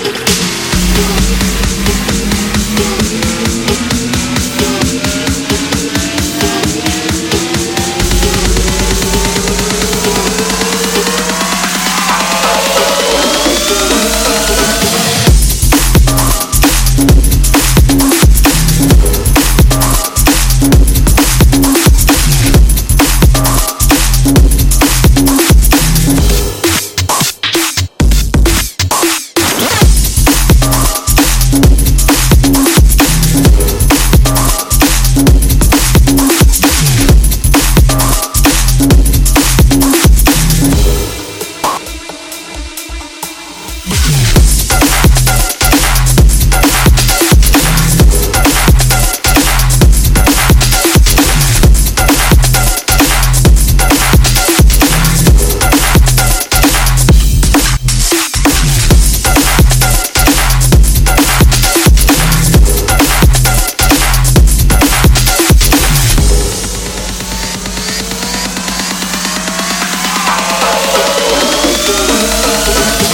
Thank you. love.